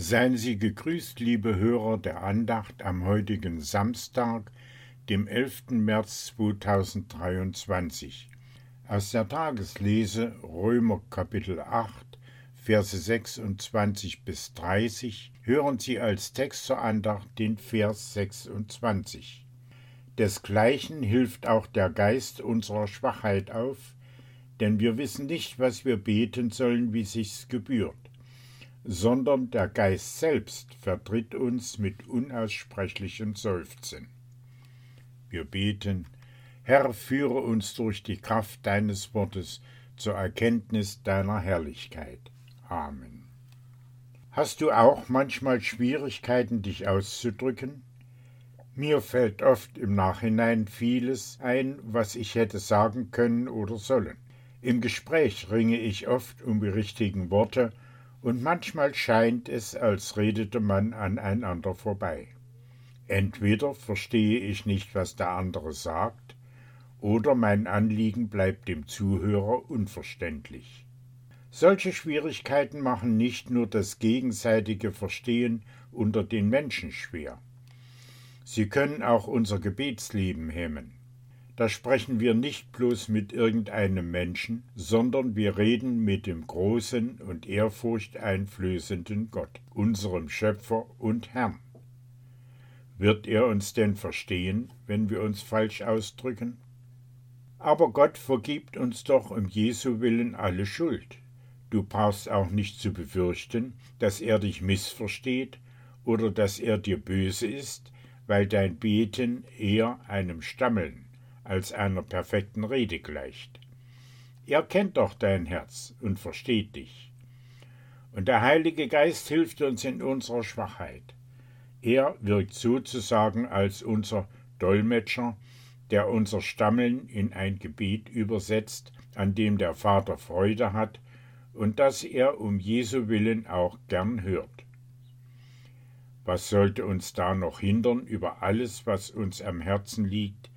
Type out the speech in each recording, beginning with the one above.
Seien Sie gegrüßt, liebe Hörer der Andacht am heutigen Samstag, dem 11. März 2023. Aus der Tageslese Römer Kapitel 8, Verse 26 bis 30 hören Sie als Text zur Andacht den Vers 26. Desgleichen hilft auch der Geist unserer Schwachheit auf, denn wir wissen nicht, was wir beten sollen, wie sich's gebührt sondern der Geist selbst vertritt uns mit unaussprechlichen Seufzen. Wir beten, Herr, führe uns durch die Kraft deines Wortes zur Erkenntnis deiner Herrlichkeit. Amen. Hast du auch manchmal Schwierigkeiten, dich auszudrücken? Mir fällt oft im Nachhinein vieles ein, was ich hätte sagen können oder sollen. Im Gespräch ringe ich oft um die richtigen Worte und manchmal scheint es, als redete man aneinander vorbei. Entweder verstehe ich nicht, was der andere sagt, oder mein Anliegen bleibt dem Zuhörer unverständlich. Solche Schwierigkeiten machen nicht nur das gegenseitige Verstehen unter den Menschen schwer, sie können auch unser Gebetsleben hemmen. Da sprechen wir nicht bloß mit irgendeinem Menschen, sondern wir reden mit dem großen und ehrfurchteinflößenden Gott, unserem Schöpfer und Herrn. Wird er uns denn verstehen, wenn wir uns falsch ausdrücken? Aber Gott vergibt uns doch um Jesu willen alle Schuld. Du brauchst auch nicht zu befürchten, dass er dich missversteht oder dass er dir böse ist, weil dein Beten eher einem Stammeln als einer perfekten Rede gleicht. Er kennt doch dein Herz und versteht dich. Und der Heilige Geist hilft uns in unserer Schwachheit. Er wirkt sozusagen als unser Dolmetscher, der unser Stammeln in ein Gebet übersetzt, an dem der Vater Freude hat und das er um Jesu willen auch gern hört. Was sollte uns da noch hindern, über alles, was uns am Herzen liegt,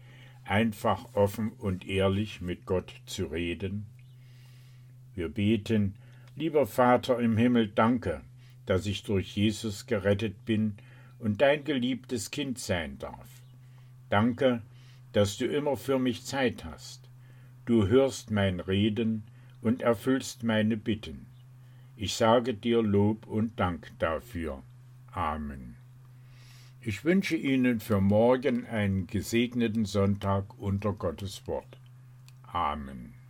einfach offen und ehrlich mit Gott zu reden? Wir beten, lieber Vater im Himmel, danke, dass ich durch Jesus gerettet bin und dein geliebtes Kind sein darf. Danke, dass du immer für mich Zeit hast. Du hörst mein Reden und erfüllst meine Bitten. Ich sage dir Lob und Dank dafür. Amen. Ich wünsche Ihnen für morgen einen gesegneten Sonntag unter Gottes Wort. Amen.